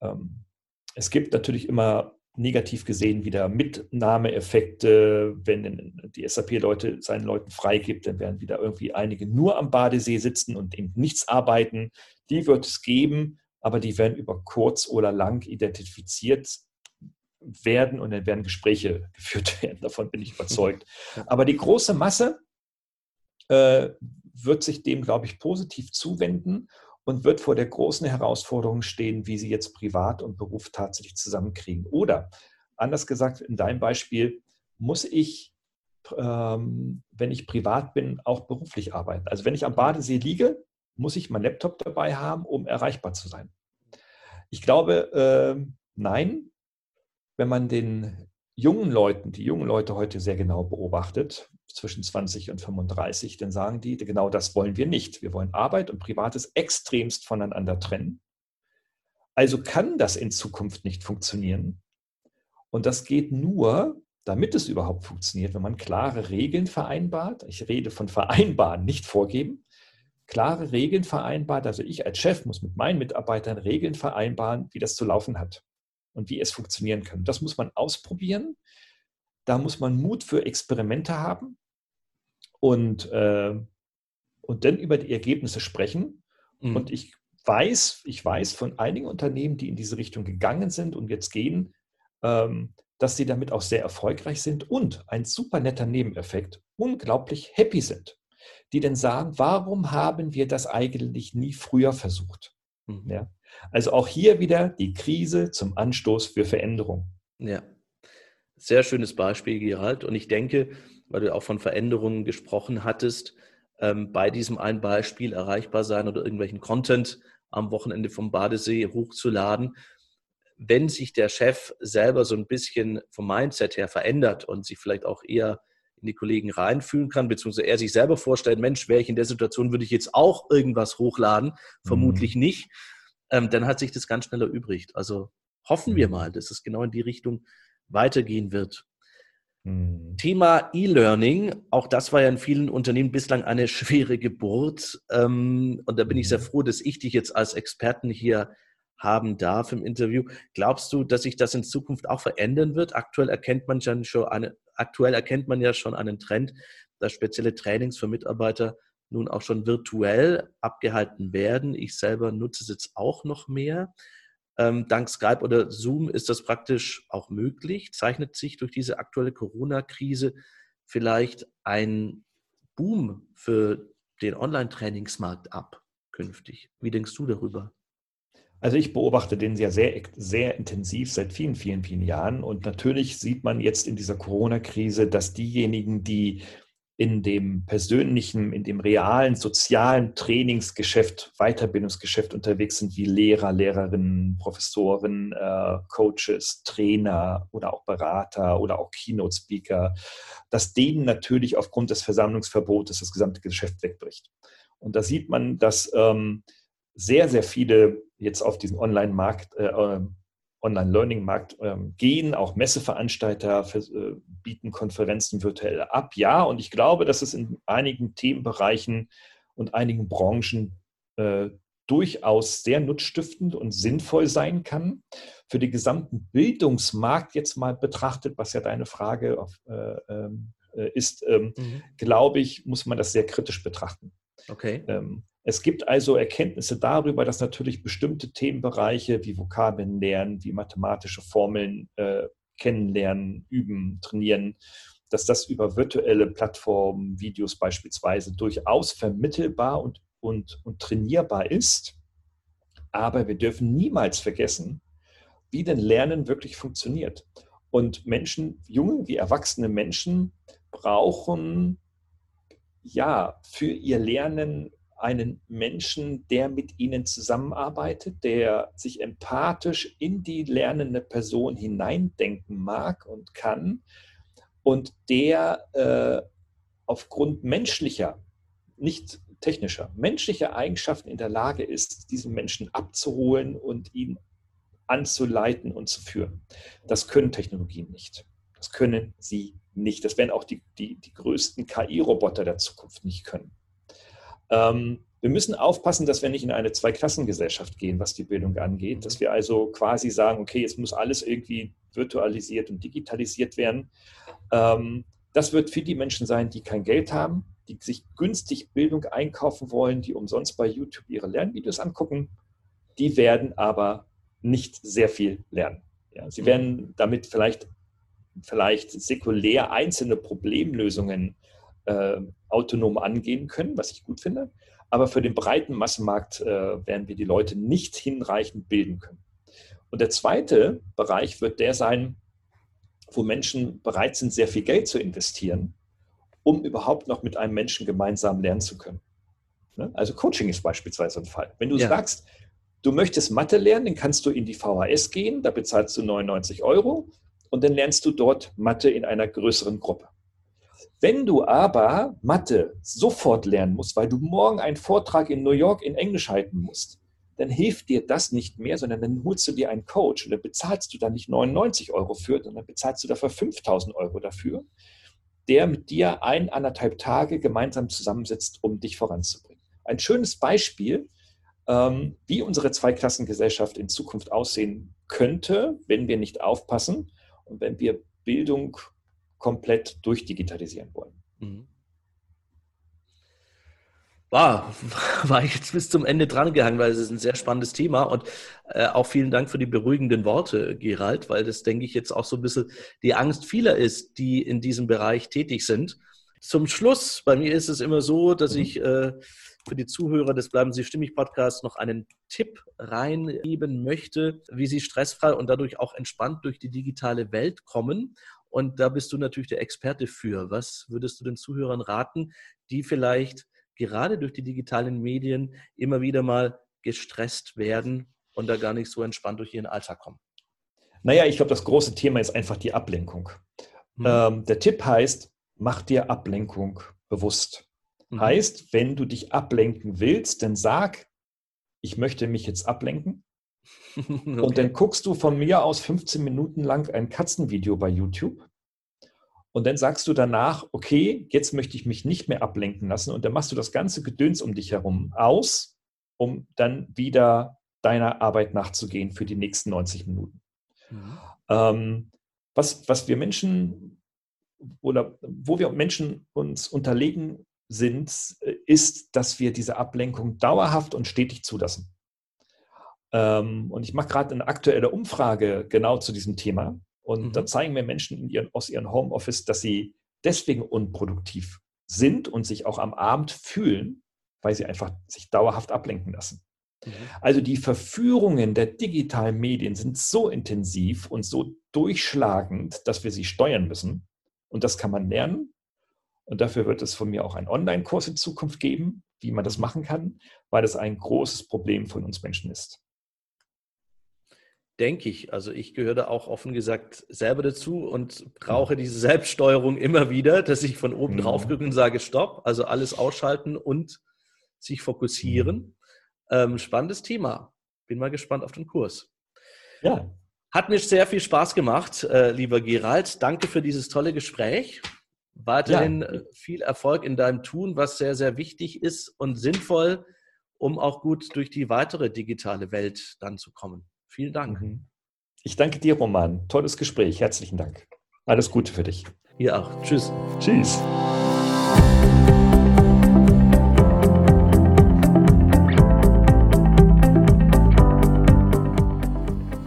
Ähm, es gibt natürlich immer negativ gesehen wieder Mitnahmeeffekte, wenn die SAP-Leute seinen Leuten freigibt, dann werden wieder irgendwie einige nur am Badesee sitzen und eben nichts arbeiten. Die wird es geben, aber die werden über kurz oder lang identifiziert werden und dann werden Gespräche geführt werden. Davon bin ich überzeugt. Aber die große Masse äh, wird sich dem, glaube ich, positiv zuwenden und wird vor der großen Herausforderung stehen, wie sie jetzt Privat und Beruf tatsächlich zusammenkriegen. Oder anders gesagt, in deinem Beispiel, muss ich, ähm, wenn ich privat bin, auch beruflich arbeiten. Also wenn ich am Badesee liege, muss ich meinen Laptop dabei haben, um erreichbar zu sein. Ich glaube, äh, nein, wenn man den jungen Leuten, die jungen Leute heute sehr genau beobachtet, zwischen 20 und 35, dann sagen die, genau das wollen wir nicht. Wir wollen Arbeit und Privates extremst voneinander trennen. Also kann das in Zukunft nicht funktionieren. Und das geht nur, damit es überhaupt funktioniert, wenn man klare Regeln vereinbart. Ich rede von vereinbaren, nicht vorgeben. Klare Regeln vereinbart. Also ich als Chef muss mit meinen Mitarbeitern Regeln vereinbaren, wie das zu laufen hat und wie es funktionieren kann. Das muss man ausprobieren. Da muss man Mut für Experimente haben und, äh, und dann über die Ergebnisse sprechen. Mhm. Und ich weiß, ich weiß von einigen Unternehmen, die in diese Richtung gegangen sind und jetzt gehen, ähm, dass sie damit auch sehr erfolgreich sind und ein super netter Nebeneffekt, unglaublich happy sind, die dann sagen, warum haben wir das eigentlich nie früher versucht? Mhm. Ja? Also auch hier wieder die Krise zum Anstoß für Veränderung. Ja, sehr schönes Beispiel, Gerald. Und ich denke, weil du auch von Veränderungen gesprochen hattest, ähm, bei diesem einen Beispiel erreichbar sein oder irgendwelchen Content am Wochenende vom Badesee hochzuladen, wenn sich der Chef selber so ein bisschen vom Mindset her verändert und sich vielleicht auch eher in die Kollegen reinfühlen kann, beziehungsweise er sich selber vorstellt, Mensch, wäre ich in der Situation, würde ich jetzt auch irgendwas hochladen? Vermutlich mhm. nicht. Ähm, dann hat sich das ganz schnell erübrigt. Also hoffen wir mhm. mal, dass es genau in die Richtung weitergehen wird. Mhm. Thema E-Learning, auch das war ja in vielen Unternehmen bislang eine schwere Geburt. Ähm, und da bin ich sehr mhm. froh, dass ich dich jetzt als Experten hier haben darf im Interview. Glaubst du, dass sich das in Zukunft auch verändern wird? Aktuell erkennt man schon eine, aktuell erkennt man ja schon einen Trend, dass spezielle Trainings für Mitarbeiter nun auch schon virtuell abgehalten werden. Ich selber nutze es jetzt auch noch mehr. Ähm, dank Skype oder Zoom ist das praktisch auch möglich. Zeichnet sich durch diese aktuelle Corona-Krise vielleicht ein Boom für den Online-Trainingsmarkt ab künftig? Wie denkst du darüber? Also ich beobachte den ja sehr, sehr intensiv seit vielen, vielen, vielen Jahren. Und natürlich sieht man jetzt in dieser Corona-Krise, dass diejenigen, die in dem persönlichen, in dem realen, sozialen Trainingsgeschäft, Weiterbildungsgeschäft unterwegs sind, wie Lehrer, Lehrerinnen, Professoren, äh, Coaches, Trainer oder auch Berater oder auch Keynote-Speaker, dass denen natürlich aufgrund des Versammlungsverbotes das gesamte Geschäft wegbricht. Und da sieht man, dass ähm, sehr, sehr viele jetzt auf diesen Online-Markt äh, ähm, Online-Learning-Markt ähm, gehen. Auch Messeveranstalter für, äh, bieten Konferenzen virtuell ab. Ja, und ich glaube, dass es in einigen Themenbereichen und einigen Branchen äh, durchaus sehr nutzstiftend und sinnvoll sein kann. Für den gesamten Bildungsmarkt jetzt mal betrachtet, was ja deine Frage auf, äh, ähm, äh, ist, ähm, mhm. glaube ich, muss man das sehr kritisch betrachten. Okay. Ähm, es gibt also Erkenntnisse darüber, dass natürlich bestimmte Themenbereiche wie Vokabeln lernen, wie mathematische Formeln äh, kennenlernen, üben, trainieren, dass das über virtuelle Plattformen, Videos beispielsweise durchaus vermittelbar und, und, und trainierbar ist. Aber wir dürfen niemals vergessen, wie denn Lernen wirklich funktioniert. Und Menschen, junge wie erwachsene Menschen, brauchen ja für ihr Lernen einen Menschen, der mit ihnen zusammenarbeitet, der sich empathisch in die lernende Person hineindenken mag und kann und der äh, aufgrund menschlicher, nicht technischer, menschlicher Eigenschaften in der Lage ist, diesen Menschen abzuholen und ihn anzuleiten und zu führen. Das können Technologien nicht. Das können sie nicht. Das werden auch die, die, die größten KI-Roboter der Zukunft nicht können. Ähm, wir müssen aufpassen, dass wir nicht in eine Zweiklassengesellschaft gehen, was die Bildung angeht, dass wir also quasi sagen, okay, jetzt muss alles irgendwie virtualisiert und digitalisiert werden. Ähm, das wird für die Menschen sein, die kein Geld haben, die sich günstig Bildung einkaufen wollen, die umsonst bei YouTube ihre Lernvideos angucken. Die werden aber nicht sehr viel lernen. Ja, sie werden damit vielleicht, vielleicht säkulär einzelne Problemlösungen äh, autonom angehen können, was ich gut finde. Aber für den breiten Massenmarkt äh, werden wir die Leute nicht hinreichend bilden können. Und der zweite Bereich wird der sein, wo Menschen bereit sind, sehr viel Geld zu investieren, um überhaupt noch mit einem Menschen gemeinsam lernen zu können. Ne? Also Coaching ist beispielsweise ein Fall. Wenn du ja. sagst, du möchtest Mathe lernen, dann kannst du in die VHS gehen, da bezahlst du 99 Euro und dann lernst du dort Mathe in einer größeren Gruppe. Wenn du aber Mathe sofort lernen musst, weil du morgen einen Vortrag in New York in Englisch halten musst, dann hilft dir das nicht mehr, sondern dann holst du dir einen Coach und dann bezahlst du da nicht 99 Euro für, sondern bezahlst du dafür 5000 Euro dafür, der mit dir ein, anderthalb Tage gemeinsam zusammensitzt, um dich voranzubringen. Ein schönes Beispiel, ähm, wie unsere Zweiklassengesellschaft in Zukunft aussehen könnte, wenn wir nicht aufpassen und wenn wir Bildung komplett durchdigitalisieren wollen. Mhm. Wow, war ich jetzt bis zum Ende dran gehangen, weil es ist ein sehr spannendes Thema und äh, auch vielen Dank für die beruhigenden Worte, Gerald, weil das, denke ich, jetzt auch so ein bisschen die Angst vieler ist, die in diesem Bereich tätig sind. Zum Schluss, bei mir ist es immer so, dass mhm. ich äh, für die Zuhörer des Bleiben Sie Stimmig Podcasts noch einen Tipp reingeben möchte, wie sie stressfrei und dadurch auch entspannt durch die digitale Welt kommen. Und da bist du natürlich der Experte für. Was würdest du den Zuhörern raten, die vielleicht gerade durch die digitalen Medien immer wieder mal gestresst werden und da gar nicht so entspannt durch ihren Alltag kommen? Naja, ich glaube, das große Thema ist einfach die Ablenkung. Mhm. Ähm, der Tipp heißt, mach dir Ablenkung bewusst. Mhm. Heißt, wenn du dich ablenken willst, dann sag, ich möchte mich jetzt ablenken okay. Und dann guckst du von mir aus 15 Minuten lang ein Katzenvideo bei YouTube. Und dann sagst du danach, okay, jetzt möchte ich mich nicht mehr ablenken lassen. Und dann machst du das ganze Gedöns um dich herum aus, um dann wieder deiner Arbeit nachzugehen für die nächsten 90 Minuten. Mhm. Ähm, was, was wir Menschen oder wo wir Menschen uns unterlegen sind, äh, ist, dass wir diese Ablenkung dauerhaft und stetig zulassen. Ähm, und ich mache gerade eine aktuelle Umfrage genau zu diesem Thema. Und mhm. da zeigen mir Menschen ihren, aus ihrem Homeoffice, dass sie deswegen unproduktiv sind und sich auch am Abend fühlen, weil sie einfach sich dauerhaft ablenken lassen. Mhm. Also die Verführungen der digitalen Medien sind so intensiv und so durchschlagend, dass wir sie steuern müssen. Und das kann man lernen. Und dafür wird es von mir auch einen Online-Kurs in Zukunft geben, wie man das machen kann, weil es ein großes Problem von uns Menschen ist. Denke ich. Also ich gehöre da auch offen gesagt selber dazu und brauche diese Selbststeuerung immer wieder, dass ich von oben mhm. drauf gucke und sage, stopp, also alles ausschalten und sich fokussieren. Mhm. Ähm, spannendes Thema. Bin mal gespannt auf den Kurs. Ja. Hat mir sehr viel Spaß gemacht, äh, lieber Gerald. Danke für dieses tolle Gespräch. Weiterhin ja. Äh, viel Erfolg in deinem Tun, was sehr, sehr wichtig ist und sinnvoll, um auch gut durch die weitere digitale Welt dann zu kommen. Vielen Dank. Mhm. Ich danke dir, Roman. Tolles Gespräch. Herzlichen Dank. Alles Gute für dich. Ihr auch. Tschüss. Tschüss.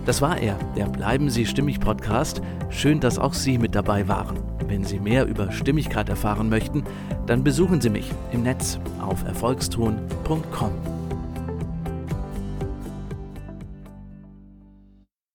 Das war er, der Bleiben Sie Stimmig Podcast. Schön, dass auch Sie mit dabei waren. Wenn Sie mehr über Stimmigkeit erfahren möchten, dann besuchen Sie mich im Netz auf erfolgston.com.